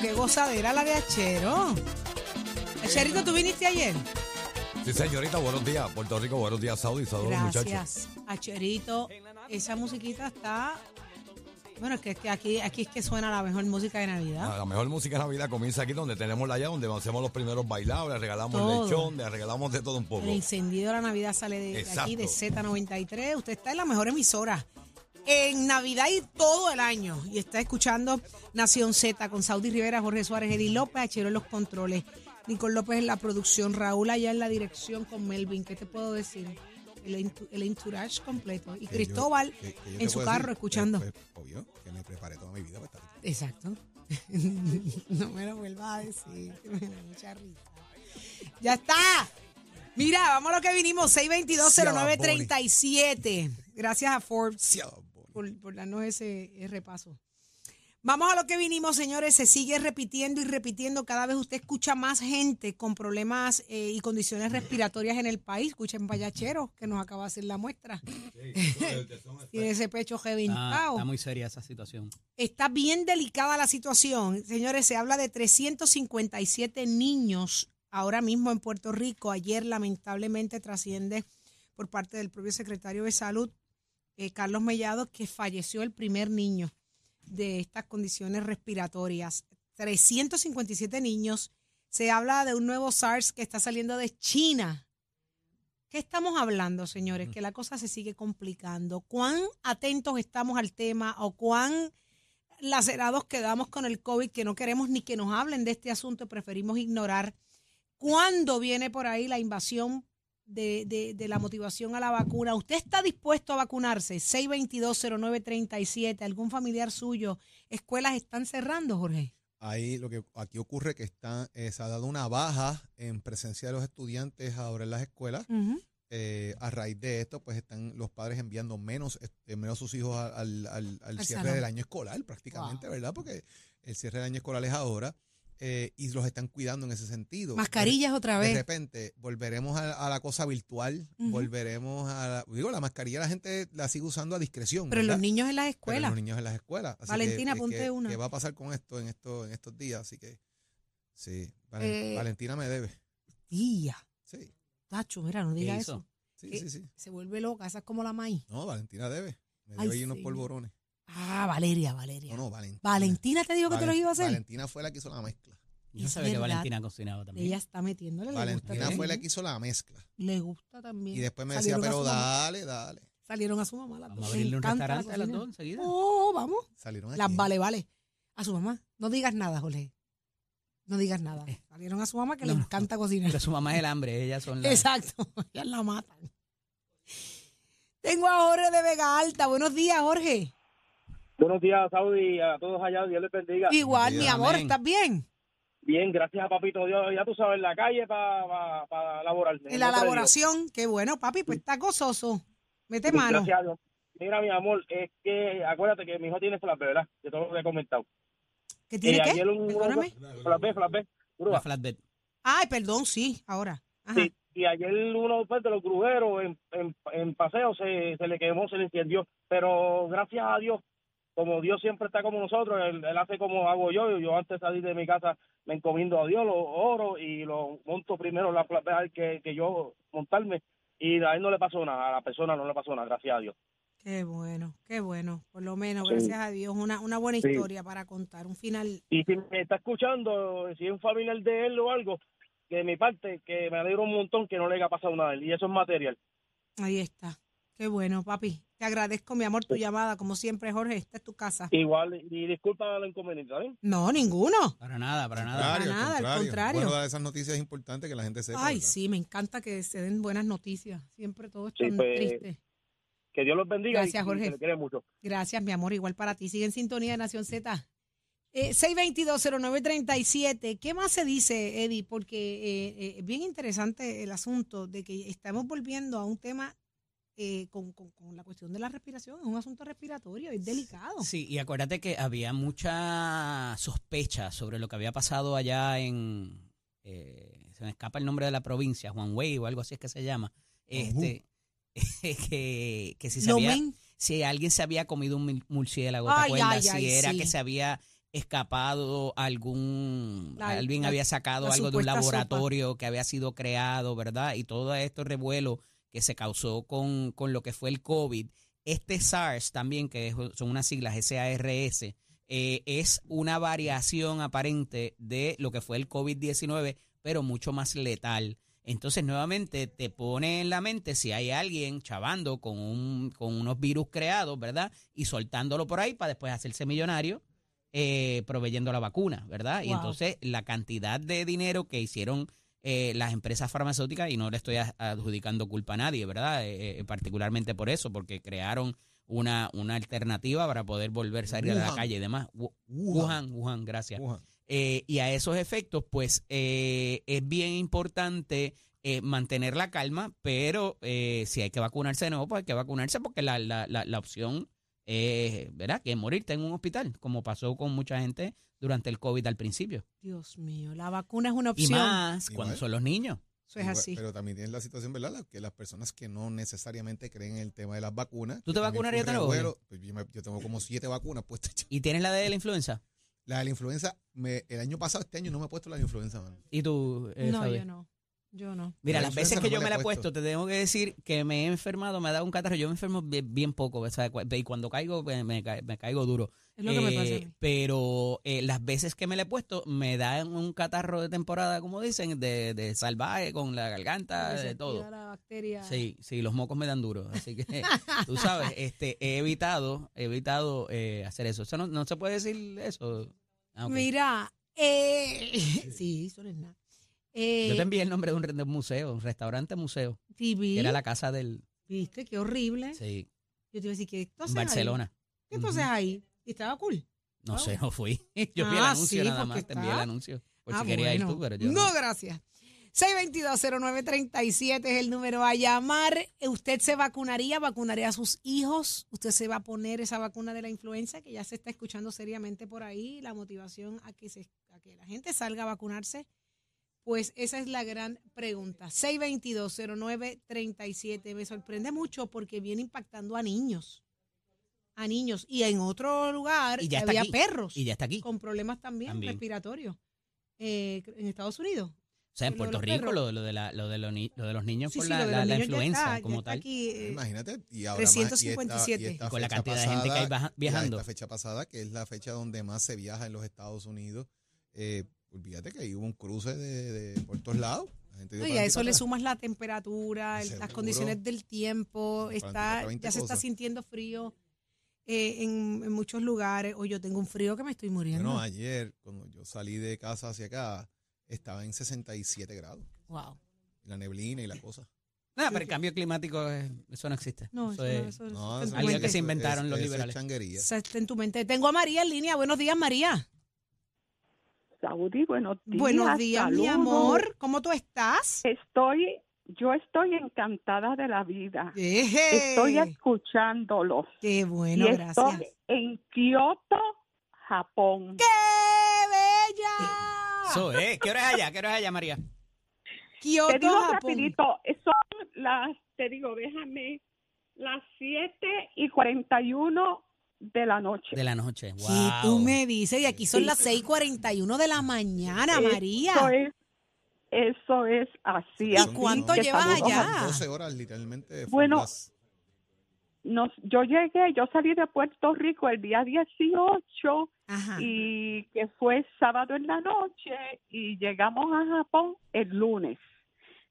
pero qué gozadera la de Achero. Acherito, ¿tú viniste ayer? Sí, señorita, buenos días. Puerto Rico, buenos días, Saudi. Saludos, muchachos. Gracias. Acherito, esa musiquita está... Bueno, es que, es que aquí, aquí es que suena la mejor música de Navidad. Ah, La mejor música de Navidad comienza aquí donde tenemos la ya, donde hacemos los primeros bailados, le regalamos Todo. lechón, le regalamos de todo un poco. El encendido de la Navidad sale de, de aquí, de Z93. Usted está en la mejor emisora. En Navidad y todo el año. Y está escuchando Nación Z con Saudi Rivera, Jorge Suárez, Eddie López, Achero en los controles. Nicole López en la producción, Raúl allá en la dirección con Melvin. ¿Qué te puedo decir? El, entourage completo. Y Que yo- Cristóbal que- que yo en su carro decir, escuchando. pues, obvio, que me preparé toda mi vida para estar aquí. Exacto. no me lo vuelvas a decir, que me da mucha risa. Ya está. Mira, vamos a lo que vinimos, 6220937. Gracias a Forbes. Por, por darnos ese, ese repaso. Vamos a lo que vinimos, señores. Se sigue repitiendo y repitiendo. Cada vez usted escucha más gente con problemas eh, y condiciones respiratorias en el país. Escuchen Payachero, que nos acaba de hacer la muestra. Tiene ese pecho Está, reventado. está muy seria esa situación. Está bien delicada la situación. Señores, se habla de 357 niños ahora mismo en Puerto Rico. Ayer, lamentablemente, trasciende por parte del propio secretario de Salud, eh, Carlos Mellado, que falleció el primer niño de estas condiciones respiratorias. 357 niños. Se habla de un nuevo SARS que está saliendo de China. ¿Qué estamos hablando, señores? Que la cosa se sigue complicando. ¿Cuán atentos estamos al tema o cuán lacerados quedamos con el COVID que no queremos ni que nos hablen de este asunto, preferimos ignorar? ¿Cuándo viene por ahí la invasión de, de- de la motivación a la vacuna? ¿Usted está dispuesto a vacunarse? 6220937, algún familiar suyo. ¿Escuelas están cerrando, Jorge? Ahí lo que aquí ocurre que está, eh, se ha dado una baja en presencia de los estudiantes ahora en las escuelas. Eh, a raíz de esto, pues están los padres enviando menos, este, menos a sus hijos al, al- al- al Al cierre salón. del año escolar, prácticamente, Wow. ¿verdad? Porque el cierre del año escolar es ahora eh, y los están cuidando en ese sentido. Mascarillas otra De vez. repente volveremos a, a la cosa virtual, volveremos a la, digo, la mascarilla la gente la sigue usando a discreción. Pero ¿verdad? los niños en las Pero escuelas. los niños en las escuelas. Así Valentina, que, ponte ¿qué- una. ¿Qué va a pasar con esto en, esto, en estos días? Así que, sí, Valen- Eh, Valentina me debe. Tía, Sí, Tacho, mira, no ¿Qué diga eso. sí, sí, sí. Se vuelve loca, esa es como la maíz. No, Valentina debe. Me Ay, debe ahí unos polvorones. Ah, Valeria, Valeria. No, no, Valentina. Valentina te dijo que te los Valen- iba a hacer. Valentina fue la que hizo la mezcla. Yo no Es sabía que verdad. Valentina cocinaba también. Ella está metiéndole, le gusta Valentina también. fue la que hizo la mezcla. Le gusta también. Y después me decía, Salieron a pero su mamá. dale, dale. Salieron a su mamá las Vamos dos. a Le abrirle un encanta la restaurante a las cocina. dos enseguida. Oh, vamos. Salieron Las aquí. vale, vale. A su mamá. No digas nada, Jorge. No digas nada. Eh. Salieron a su mamá que No, le no. encanta cocinar. Pero su mamá es el hambre, ellas son las... Exacto. Ya la matan. Tengo a Jorge de Vega Alta. Buenos días, Jorge. Buenos días, Saudi, a todos allá, Dios les bendiga. Igual, mi amor, amén. ¿estás bien? Bien, gracias a Papito Dios, ya tú sabes, en la calle para pa, pa laborar. En la elaboración. Qué bueno, papi, pues está gozoso. Mete mano. Gracias a Dios. Mira, mi amor, es que acuérdate que mi hijo tiene flash, ¿verdad? Que todo lo que he comentado. ¿Qué tiene Y qué? ayer un- Perdóname. La flatbed. Ay, perdón, sí, ahora. Ajá. Sí, y ayer uno pues, de los grujeros en, en, en paseo se, se le quemó, se le incendió. Pero gracias a Dios, como Dios siempre está como nosotros, él, él hace como hago yo. Yo antes de salir de mi casa me encomiendo a Dios, lo oro y lo monto primero la B que, que yo montarme. Y a él no le pasó nada, a la persona no le pasó nada, gracias a Dios. Qué bueno, qué bueno. Por lo menos, Sí. gracias a Dios, una, una buena Sí. historia para contar. Un final. Y si me está escuchando, si es un familiar de él o algo, de mi parte, que me alegro un montón que no le haya pasado nada a él. Y eso es material. Ahí está. Qué bueno, papi. Te agradezco, mi amor, tu llamada. Como siempre, Jorge, esta es tu casa. Igual, y disculpa la inconveniente, ¿eh? No, ninguno. Para nada, para nada. Contrario, nada, al contrario. contrario. Bueno, dar esas noticias es importante que la gente sepa. Ay, ¿verdad? sí, me encanta que se den buenas noticias. Siempre todo es Sí, tan pues, triste. Que Dios los bendiga Gracias, y, y Jorge. se le quiere mucho. Gracias, mi amor. Igual para ti. Sigue en sintonía de Nación Z. Eh, 622-0937. ¿Qué más se dice, Eddie? Porque eh, eh, es bien interesante el asunto de que estamos volviendo a un tema eh, con, con- con la cuestión de la respiración. Es un asunto respiratorio, es delicado. Sí, y acuérdate que había mucha sospecha sobre lo que había pasado allá en... eh, se me escapa el nombre de la provincia, Juan Wei o algo así es que se llama. Este, que, que si, se había- si alguien se había comido un murciélago, ¿te Ay, acuerdas? ay, si ay, era sí. que se había escapado algún, La- alguien la- había sacado algo de un sopa. laboratorio que había sido creado, ¿verdad? Y todo esto revuelo que se causó con, con lo que fue el COVID. Este SARS también, que son unas siglas SARS, eh, es una variación aparente de lo que fue el COVID-19, pero mucho más letal. Entonces, nuevamente, te pone en la mente si hay alguien chavando con, un, con unos virus creados, ¿verdad? Y soltándolo por ahí para después hacerse millonario, eh, proveyendo la vacuna, ¿verdad? Y entonces, la cantidad de dinero que hicieron eh, las empresas farmacéuticas, y no le estoy adjudicando culpa a nadie, ¿verdad? Eh, eh, particularmente por eso, porque crearon una, una alternativa para poder volver a salir a la Wuhan. calle y demás. Wu- Wuhan. Wuhan, Wuhan, gracias. Wuhan. Eh, y a esos efectos, pues eh, es bien importante eh, mantener la calma, pero eh, si hay que vacunarse de nuevo, pues hay que vacunarse porque la, la, la, la opción es, ¿verdad? Que morirte en un hospital, como pasó con mucha gente durante el COVID al principio. Dios mío, la vacuna es una Y opción. más cuando son los niños. Eso es Igual, así. Pero también tienes la situación, ¿verdad? La- Que las personas que no necesariamente creen en el tema de las vacunas. ¿Tú te vacunarías de nuevo, pues yo, tengo como siete vacunas puestas. ¿Y tienes la de la influenza? La de la influenza, me, el año pasado, este año no me he puesto la de influenza, mano. ¿Y tú, eh, no, yo no. Yo no. Mira, La las veces que no yo me la he puesto, puesto. te tengo que decir que me he enfermado, me ha dado un catarro. Yo me enfermo bien, bien poco, o sea, y cuando caigo, me, me ca- me caigo duro. Es lo que me pasa. Eh. Pero eh, las veces que me la he puesto, me dan un catarro de temporada, como dicen, de, de salvaje, con la garganta, de todo. activa La bacteria. Sí, sí, los mocos me dan duro. Así que, tú sabes, este, he evitado, he evitado eh, hacer eso. Eso no, no se puede decir eso. Ah. Mira, eh, sí, eso no es nada. Eh, Yo te envié el nombre de un, re- de un museo, un restaurante museo, TV, que era la casa del, ¿Viste? Qué horrible. sí, Yo te iba a decir que esto en Barcelona. ¿Qué entonces Ujú. ahí? Y estaba cool. No sé, no fui. Yo vi el Ah, anuncio sí, nada porque más, te envié el está- anuncio. Por Ah, si quería ir bueno. tú, pero yo no. no. gracias. 622-0937 es el número a llamar. ¿Usted se vacunaría? ¿Vacunaría a sus hijos? ¿Usted se va a poner esa vacuna de la influenza que ya se está escuchando seriamente por ahí? La motivación a que, se, a que la gente salga a vacunarse. Pues esa es la gran pregunta. 622-0937. Me sorprende mucho porque viene impactando a niños. A niños. Y en otro lugar Y ya está había aquí. perros Y ya está aquí. con problemas también, También. respiratorios eh, en Estados Unidos. O sea, en Puerto Rico, lo, lo de la, lo, de los ni- lo de los niños Sí, por sí, la, lo de la- los la niños ya influenza está, como está tal. aquí, eh, Imagínate. Y ahora más, y esta- 357. y esta Con la cantidad de gente que hay viajando. Esta fecha pasada, que es la fecha donde más se viaja en los Estados Unidos. Eh, olvídate que ahí hubo un cruce de, de por todos lados. No, y a eso le sumas la temperatura, el- las condiciones del tiempo, está, para 20 ya se está sintiendo frío eh, en, en muchos lugares. O yo tengo un frío que me estoy muriendo. Bueno, ayer, cuando yo salí de casa hacia acá, estaba en 67 grados. wow. La neblina y la cosa. No, pero el cambio climático, eh, eso no existe. No, Eso eso, no, es- eso- eso No, eso- Algo que se inventaron los liberales. está en tu mente. Tengo a María en línea. Buenos días, María. Saudi, buenos días. Buenos días, mi saludos. amor. ¿Cómo tú estás? Estoy, yo estoy encantada de la vida. Eje. Estoy escuchándolos. Qué bueno, y gracias. estoy en Kioto, Japón. ¡Qué bella! Eso es. ¿Qué hora es allá? ¿Qué hora es allá, María? Kioto, Te digo Japón. rapidito, son las, te digo, déjame, las 7 y 41 de la noche. De la noche. ¿Qué Wow. tú me dices? Y aquí son Sí. las 6:41 de la mañana, Eso María. es, eso es así. ¿Y así cuánto que llevas allá? 12 horas literalmente. Bueno, las- Nos, yo llegué, yo salí de Puerto Rico el día 18 Ajá. y que fue sábado en la noche y llegamos a Japón el lunes.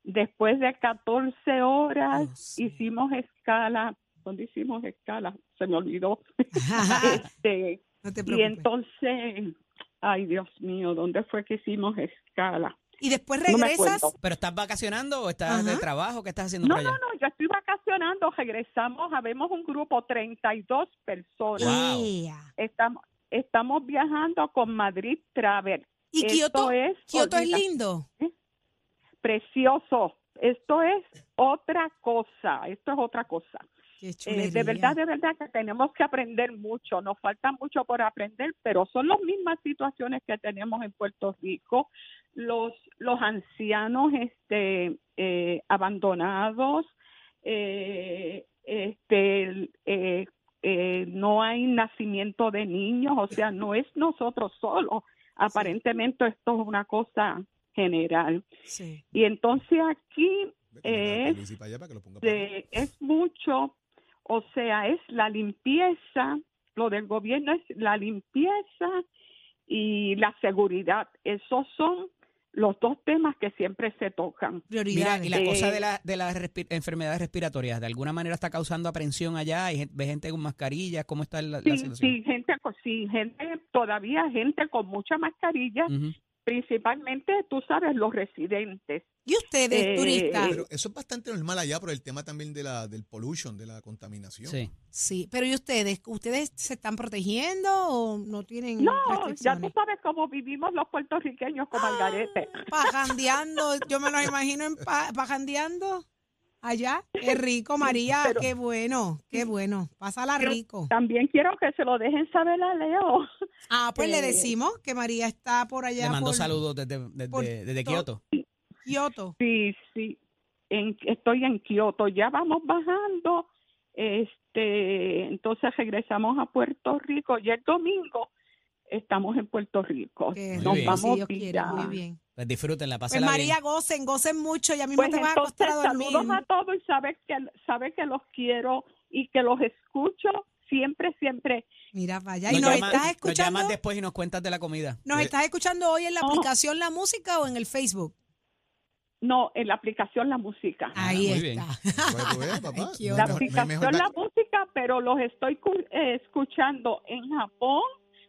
Después de 14 horas mío. hicimos escala, ¿dónde hicimos escala? Se me olvidó. este, no te y entonces, ay Dios mío, ¿dónde fue que hicimos escala? y después regresas. ¿Pero estás vacacionando o estás de trabajo? ¿Qué estás haciendo No, por allá? no, no, yo estoy vacacionando, regresamos, habemos un grupo, 32 personas. Wow. Ea. Estamos, estamos viajando con Madrid Travel. Y Esto Kioto, es, Kioto es lindo. precioso. Esto es otra cosa, esto es otra cosa. Qué Eh, de verdad, de verdad que tenemos que aprender mucho, nos falta mucho por aprender, pero son las mismas situaciones que tenemos en Puerto Rico. Los, los ancianos este, eh, abandonados, eh, este, eh, eh, no hay nacimiento de niños, o sea, no es nosotros solos. Aparentemente esto es una cosa general. Sí. Y entonces aquí es de- es mucho, o sea, es la limpieza, lo del gobierno es la limpieza y la seguridad. Esos son los dos temas que siempre se tocan. Mira, y la cosa Eh, de, la- de las respi- enfermedades respiratorias, ¿de alguna manera está causando aprensión allá? ¿Hay gen- ve gente con mascarillas? ¿Cómo está la, la Sí, situación? sí, gente, con- sí, gente, todavía gente con mucha mascarilla. Principalmente, tú sabes, los residentes. ¿Y ustedes, Eh, turistas? Pero eso es bastante normal allá por el tema también de la, del pollution, de la contaminación. Sí. Sí, pero ¿y ustedes? ¿Ustedes se están protegiendo o no tienen No, ya tú sabes cómo vivimos los puertorriqueños con Margarete. Pajandeando, yo me los imagino en pa- pajandeando allá. Qué rico, María, Pero- qué bueno, qué bueno. Pásala rico. También quiero que se lo dejen saber a Leo. Ah, pues le eh, decimos que María está por allá Le mando por saludos desde, desde, Kioto. Kioto. Sí, sí. En, estoy en Kioto. Ya vamos bajando. Este, entonces regresamos a Puerto Rico. Y el domingo estamos en Puerto Rico. Muy Nos bien. vamos si Dios quiere, vía- muy bien. Pues disfrútenla, Pues pásenla María, bien. gocen, gocen mucho. Ya mismo Pues te vas a acostar a dormir. saludos a todos y sabes que sabe que los quiero y que los escucho siempre, siempre. Mira, vaya. Nos ¿Y nos llamas- estás nos escuchando? llamas después y nos cuentas de la comida. ¿Nos Eh, estás escuchando hoy en la no. aplicación La Música o en el Facebook? No, en la aplicación La Música. Ah, Ahí muy bien. está. Para que veas, papá. La aplicación mejor La Música, pero los estoy eh, escuchando en Japón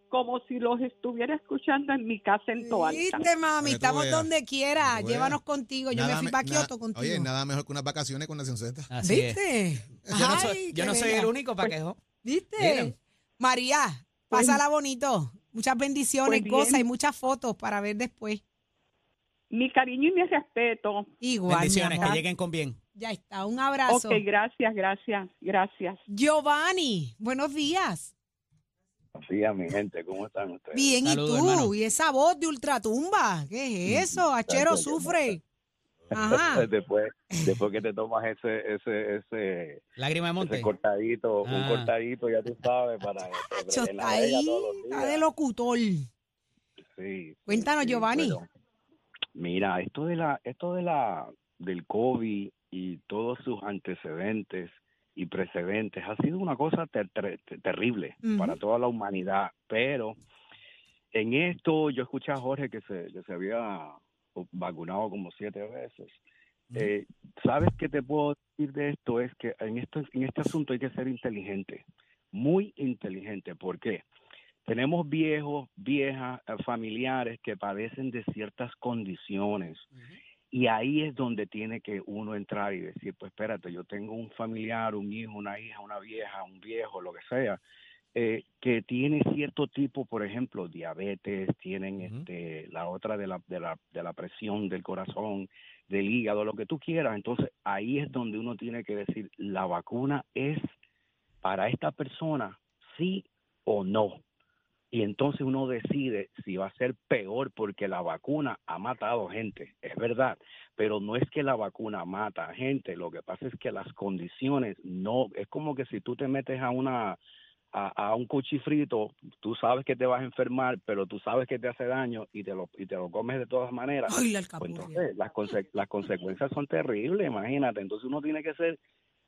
como si los estuviera escuchando en mi casa en Toalta. Viste, mami, estamos veas. donde quiera. Llévanos contigo. Yo me fui para Kioto contigo. Oye, nada mejor que unas vacaciones con Nación Z. ¿Viste? Yo no soy, Ay, yo qué no soy bella. el único para que... ¿Viste? Miren. María, Pues- pásala bonito. Muchas bendiciones, Pues goza y muchas fotos para ver después. Mi cariño y mi respeto. Igual, Bendiciones, que lleguen con bien. Ya está, un abrazo. Ok, gracias, gracias, gracias. Giovanni, buenos días. Sí, a mi gente, ¿cómo están ustedes? Bien, Saludos, ¿y tú? hermano. ¿Y esa voz de ultratumba? ¿Qué es eso? Achero sufre. Ajá. después, después que te tomas ese, ese, ese, Lágrima de monte. ese cortadito, un Ah. cortadito, ya tú sabes, para la está ahí, todos los está días. de locutor. Sí, Cuéntanos, sí, Giovanni. pero, mira, esto de la, esto de la, del COVID y todos sus antecedentes y precedentes ha sido una cosa ter- ter- ter- terrible para toda la humanidad, pero en esto yo escuché a Jorge que se, que se había vacunado como siete veces. Eh, ¿Sabes qué te puedo decir de esto? Es que en, esto, en este asunto hay que ser inteligente, muy inteligente. ¿Por qué? Tenemos viejos, viejas, eh, familiares que padecen de ciertas condiciones. Y ahí es donde tiene que uno entrar y decir, pues espérate, yo tengo un familiar, un hijo, una hija, una vieja, un viejo, lo que sea, eh, que tiene cierto tipo, por ejemplo, diabetes, tienen este, la otra de la, de, la, de la presión del corazón, del hígado, lo que tú quieras. Entonces ahí es donde uno tiene que decir, la vacuna es para esta persona, sí o no. Y entonces uno decide si va a ser peor porque la vacuna ha matado gente, es verdad, pero no es que la vacuna mata a gente, lo que pasa es que las condiciones no, es como que si tú te metes a una a, a un cuchifrito, tú sabes que te vas a enfermar, pero tú sabes que te hace daño y te lo y te lo comes de todas maneras. Ay, la Pues entonces las, conse- las consecuencias son terribles, imagínate. Entonces uno tiene que ser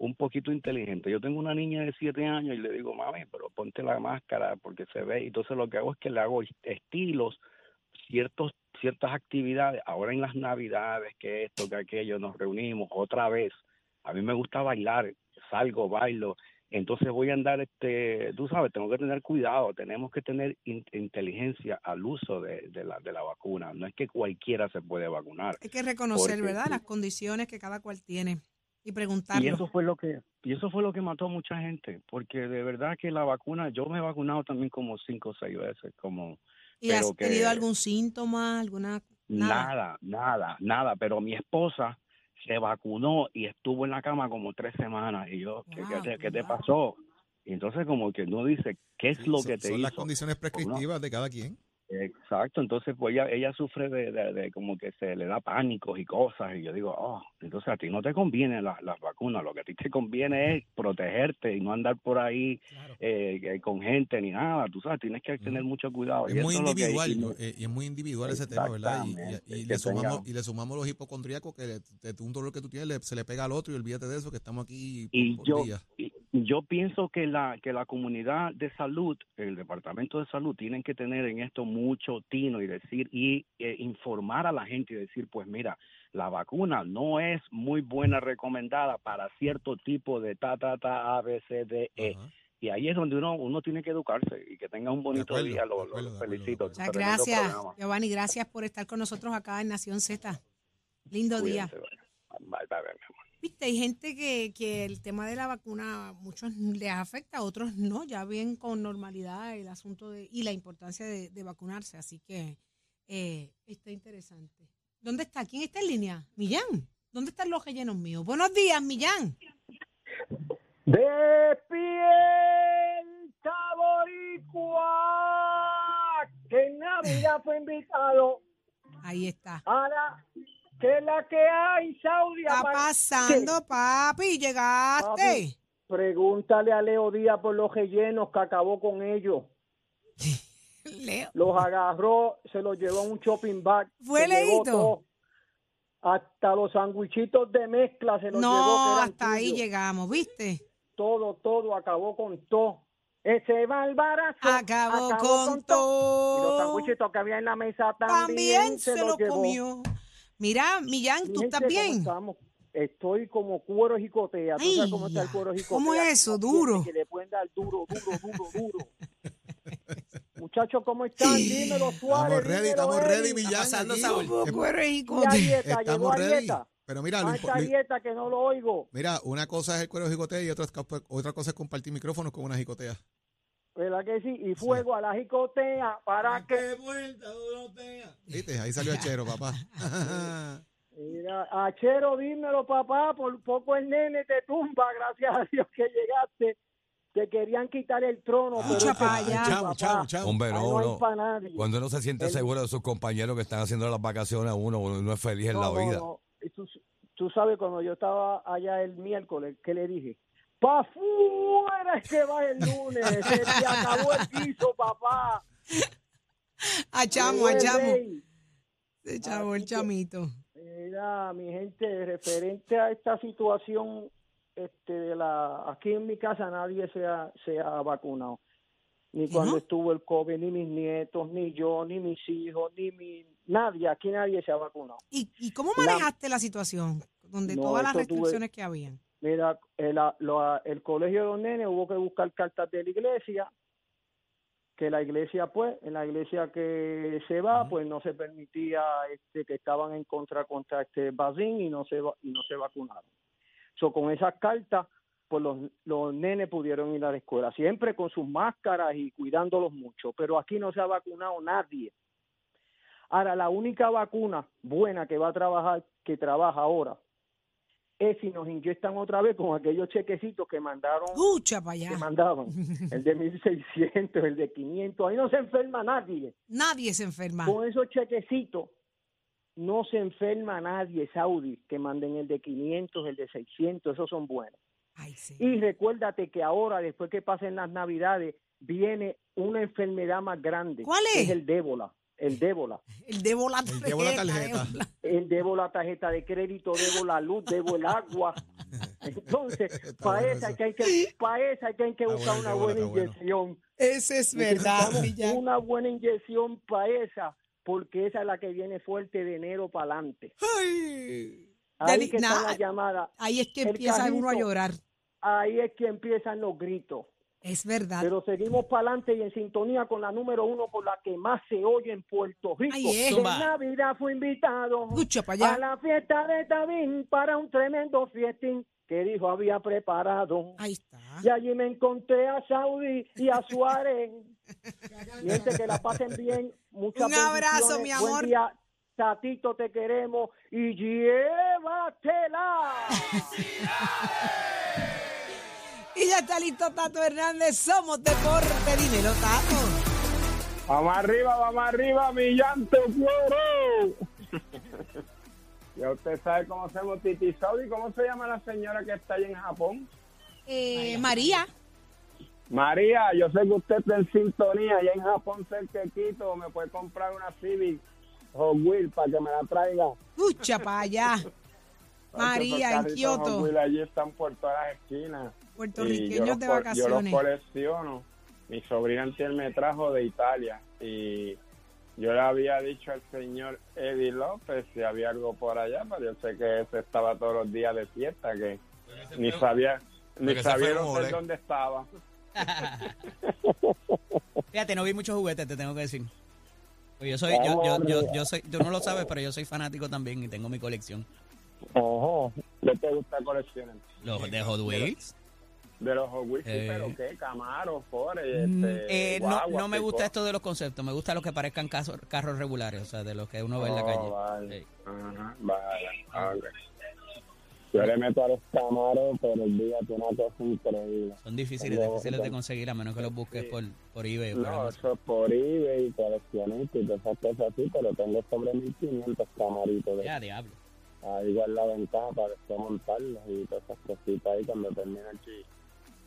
un poquito inteligente. Yo tengo una niña de siete años y le digo, mami, pero ponte la máscara porque se ve. Entonces lo que hago es que le hago estilos, ciertos ciertas actividades. Ahora en las navidades, que esto, que aquello, nos reunimos otra vez. A mí me gusta bailar, salgo, bailo. Entonces voy a andar, este, tú sabes, tengo que tener cuidado, tenemos que tener in- inteligencia al uso de, de la, de la vacuna. No es que cualquiera se puede vacunar. Hay que reconocer, Porque ¿verdad? Las condiciones que cada cual tiene y Y preguntarlo. eso fue lo que y eso fue lo que mató a mucha gente, porque de verdad que la vacuna, yo me he vacunado también como cinco o seis veces, como ¿Y has que- tenido algún síntoma, alguna nada? nada, nada, nada. Pero mi esposa se vacunó y estuvo en la cama como tres semanas y yo, ¿qué, qué Wow, te, qué te wow. pasó? Y entonces como que no dice qué es lo Son- que te son las hizo. condiciones prescriptivas de cada quien. Exacto, entonces pues ella, ella sufre de, de, de como que se le da pánicos y cosas y yo digo, oh, entonces a ti no te conviene las las vacunas, lo que a ti te conviene es protegerte y no andar por ahí eh, eh, con gente ni nada, tú sabes, tienes que tener mucho cuidado. Es Y muy individual, y ¿no? no- Eh, y es muy individual ese tema, ¿verdad? Y, le sumamos, y le sumamos los hipocondríacos que le- de un dolor que tú tienes le- se le pega al otro y olvídate de eso que estamos aquí y por yo. Yo pienso que la que la comunidad de salud el departamento de salud tienen que tener en esto mucho tino y decir y eh, informar a la gente y decir pues mira la vacuna no es muy buena recomendada para cierto tipo de ta ta ta a b c d e y ahí es donde uno uno tiene que educarse y que tenga un bonito acuerdo, día lo, acuerdo, felicito acuerdo. Muchas gracias. Giovanni. Gracias por estar con nosotros acá en Nación Z. Lindo día. Cuídense, Viste, hay gente que, que el tema de la vacuna a muchos les afecta, a otros no, ya ven con normalidad el asunto de, y la importancia de, de vacunarse, así que eh, está interesante. ¿Dónde está? ¿Quién está en línea? Millán. ¿Dónde están los rellenos míos? Buenos días, Millán. Despierta Boricua, que en Navidad fue invitado Ahí está. a la que es la que hay, Saudi. está pasando, papi? ¿Llegaste? Papi. Pregúntale a Leo Díaz por los rellenos que acabó con ellos. Leo. Los agarró, se los llevó a un shopping bag. ¿Fue se llevó todo. Hasta los sandwichitos de mezcla se los llevó. que No, hasta ahí llegamos, ¿viste? Todo, todo, acabó con todo. Ese barbarazo Acabó, con, Y los todo. sandwichitos que había en la mesa también, También se, los lo llevó. comió. Mira, Millán, Mi ¿tú estás ¿cómo bien? estamos? Estoy como cuero jicotea. ¿Tú Ay, sabes cómo está el cuero jicotea? ¿Cómo es eso? Duro. Que le pueden dar duro, duro, duro, duro. Muchachos, ¿cómo están? Dímelo, Suárez. Estamos ready, dímelo, estamos ready, Eddie. Millán. cuero y Y jicote. a dieta, llegó Estamos ready. dieta. Pero mira, lo impo- lo- dieta que no lo oigo. mira, una cosa es el cuero jicotea y otra, otra cosa es compartir micrófonos con una jicotea. ¿Verdad que sí? Y fuego a la jicotea para que... ¿Viste? Ahí salió el chero, papá. Mira, Achero, dímelo, papá, por poco el nene te tumba, gracias a Dios que llegaste. Te querían quitar el trono, pero allá. Hombre, Ahí no. Cuando uno se siente El- seguro de sus compañeros que están haciendo las vacaciones a uno, uno es feliz en No, la vida. Tú, tú sabes, cuando yo estaba allá el miércoles, ¿qué le dije? ¡Pa' fuera es que va el lunes! Se te acabó el piso, papá. A chamo, a chamo. Se chavo el chamito. Mira, mi gente, referente a esta situación este, de la... Aquí en mi casa nadie se ha, se ha vacunado. Ni ¿Que cuando no? estuvo el COVID, ni mis nietos, ni yo, ni mis hijos, ni mi... Nadie, aquí nadie se ha vacunado. ¿Y, y cómo manejaste la situación? Donde No, todas las tuve- restricciones que habían. Mira, el, lo- el colegio de los nenes hubo que buscar cartas de la iglesia, que la iglesia, pues, en la iglesia que se va, pues no se permitía este, que estaban en contra contra este vacín y no se y no se vacunaron. So, con esas cartas, pues los, los nenes pudieron ir a la escuela, siempre con sus máscaras y cuidándolos mucho, pero aquí no se ha vacunado nadie. Ahora, la única vacuna buena que va a trabajar, que trabaja ahora, es si nos inyectan otra vez con aquellos chequecitos que mandaron, que mandaban, el de 1600, el de 500, ahí no se enferma nadie. Nadie se enferma. Con esos chequecitos no se enferma nadie, Saudi, que manden el de 500, el de 600, esos son buenos. Ay, sí. Y recuérdate que ahora, después que pasen las navidades, viene una enfermedad más grande. ¿Cuál que es? el débola. El débola. El debo la El tarjeta. debo la tarjeta. debo la- el debo la tarjeta de crédito, debo la luz, debo el agua. Entonces, Está para bueno esa eso. que hay que, para esa que hay que Está buscar bueno, una está bueno, buena está bueno. inyección. Ese es verdad. Una buena inyección para esa, porque esa es la que viene fuerte de enero para adelante. Ay. Ahí que está nada, la llamada, Ahí es que El empieza uno a carrito. llorar. ahí es que empiezan los gritos. Es verdad. Pero seguimos para adelante y en sintonía con la número uno, por la que más se oye en Puerto Rico. En. Navidad fue invitado a la fiesta de Tabín para un tremendo fiestín que dijo había preparado. Ahí está. Y allí me encontré a Saudi y a Suárez. Y gente que la pasen bien. Muchas Un abrazo, mi Buen amor. día. Tatito, te queremos y llévatela. Y ya está listo Tato Hernández. Somos Deporte. Dímelo, Tato. Vamos arriba, vamos arriba, brillante floro. ya usted sabe cómo hacemos Titi Saudi. ¿Cómo se llama la señora que está ahí en Japón? Eh, María. María, yo sé que usted está en sintonía. Allá en Japón, cerca de Quito, me puede comprar una Civic Hot Wheels para que me la traiga. Pucha para allá. María, en Kioto. Allí están por todas las esquinas. Puertorriqueños de vacaciones. Yo los colecciono. Mi sobrina antier me trajo de Italia y yo le había dicho al señor Eddie López si había algo por allá, pero yo sé que ese estaba todos los días de fiesta, que ni sabía ni sabía dónde estaba. Fíjate, no vi muchos juguetes, te tengo que decir. Pues yo soy, yo, yo, yo, yo, soy, tú no lo sabes, pero yo soy fanático también y tengo mi colección. Ojo, ¿qué te gusta coleccionar? Los de Hot Wheels. De los Hot eh, pero ¿qué? Camaro, Ford, mm, este, eh, no, no me gusta esto de los conceptos, me gusta los que parezcan carros, regulares, o sea, de los que uno ve en la oh, calle. Ajá, vale. Yo le meto a los camaros, pero el día tiene una cosa increíble. Son difíciles, difíciles de conseguir a menos que los busques por, por eBay. No, eso es por eBay, coleccionista y todas esas cosas así, pero tengo sobre 1500 camaritos. De ya, diablo. Ahí igual la ventaja para después montarlos y todas esas cositas ahí cuando termine aquí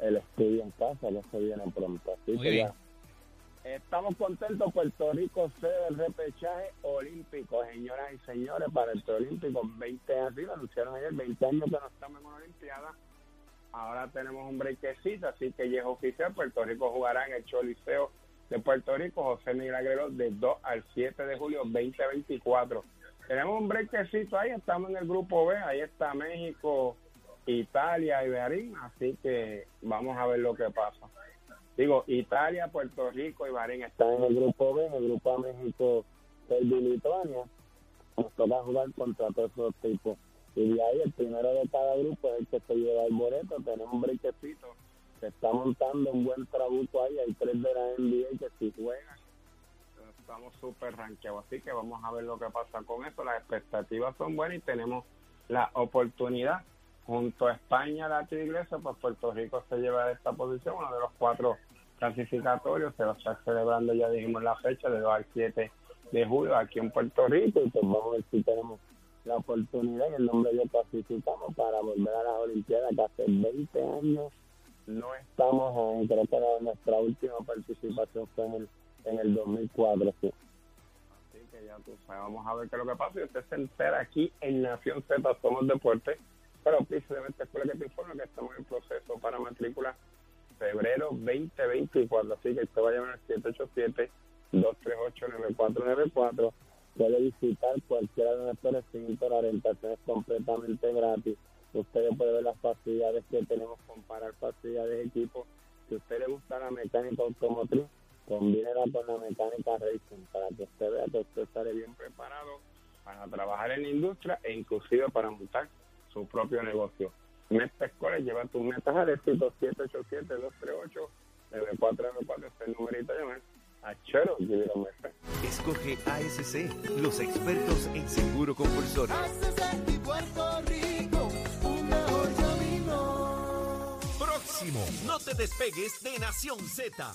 el estudio en casa, ya se viene pronto. Así Muy bien. Estamos contentos, Puerto Rico sede del repechaje olímpico, señoras y señores, para el olímpico 20 años, lo anunciaron ayer, 20 años que no estamos en una olimpiada, ahora tenemos un brequecito, así que ya es oficial, Puerto Rico jugará en el Choliseo de Puerto Rico, José Miguel Aguero, de 2 al 7 de julio 2024. Tenemos un brequecito ahí, estamos en el grupo B, ahí está México, Italia y Bearín, así que vamos a ver lo que pasa. Digo, Italia, Puerto Rico y Bahrein están en el grupo B, en el grupo A México, Serbia y Lituania. Nos toca jugar contra todos esos tipos. Y de ahí el primero de cada grupo es el que se lleva el boleto. Tenemos un brequecito. Se está montando un buen trabuco ahí. Hay tres de la NBA que si juegan. Estamos súper ranqueados. Así que vamos a ver lo que pasa con eso. Las expectativas son buenas y tenemos la oportunidad junto a España, la Iglesia, pues Puerto Rico se lleva esta posición, uno de los cuatro clasificatorios, se va a estar celebrando, ya dijimos la fecha, de 2 al 7 de julio aquí en Puerto Rico, y pues vamos a ver si tenemos la oportunidad y el nombre de clasificamos para volver a las Olimpiadas, que hace 20 años no estamos en, creo que nuestra última participación fue en el, en el 2004, sí. Así que ya tú sabes, vamos a ver qué es lo que pasa, y usted se entera aquí en Nación Z, Somos Deportes, pero precisamente escuela que te informa que estamos en proceso para matrícula febrero 2024. Así que usted va a llamar al 787-238-9494. Puede visitar cualquiera de nuestros recintos. La orientación es completamente gratis. Usted puede ver las facilidades que tenemos, comparar facilidades de equipo. Si a usted le gusta la mecánica automotriz, combínela con la mecánica racing para que usted vea que usted estará bien preparado para trabajar en la industria e inclusive para montar su propio negocio. Meta Escuela lleva tus metas al éxito 787-238-9494. Este es el numerito de llamar. Achero, Escoge ASC, los expertos en seguro compulsorio. Próximo, no te despegues de Nación Z.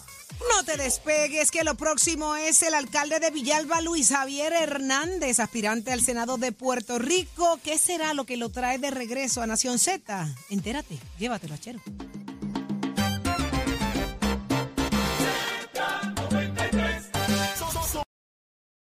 No te despegues, que lo próximo es el alcalde de Villalba, Luis Javier Hernández, aspirante al Senado de Puerto Rico. ¿Qué será lo que lo trae de regreso a Nación Z? Entérate, llévatelo, Chero.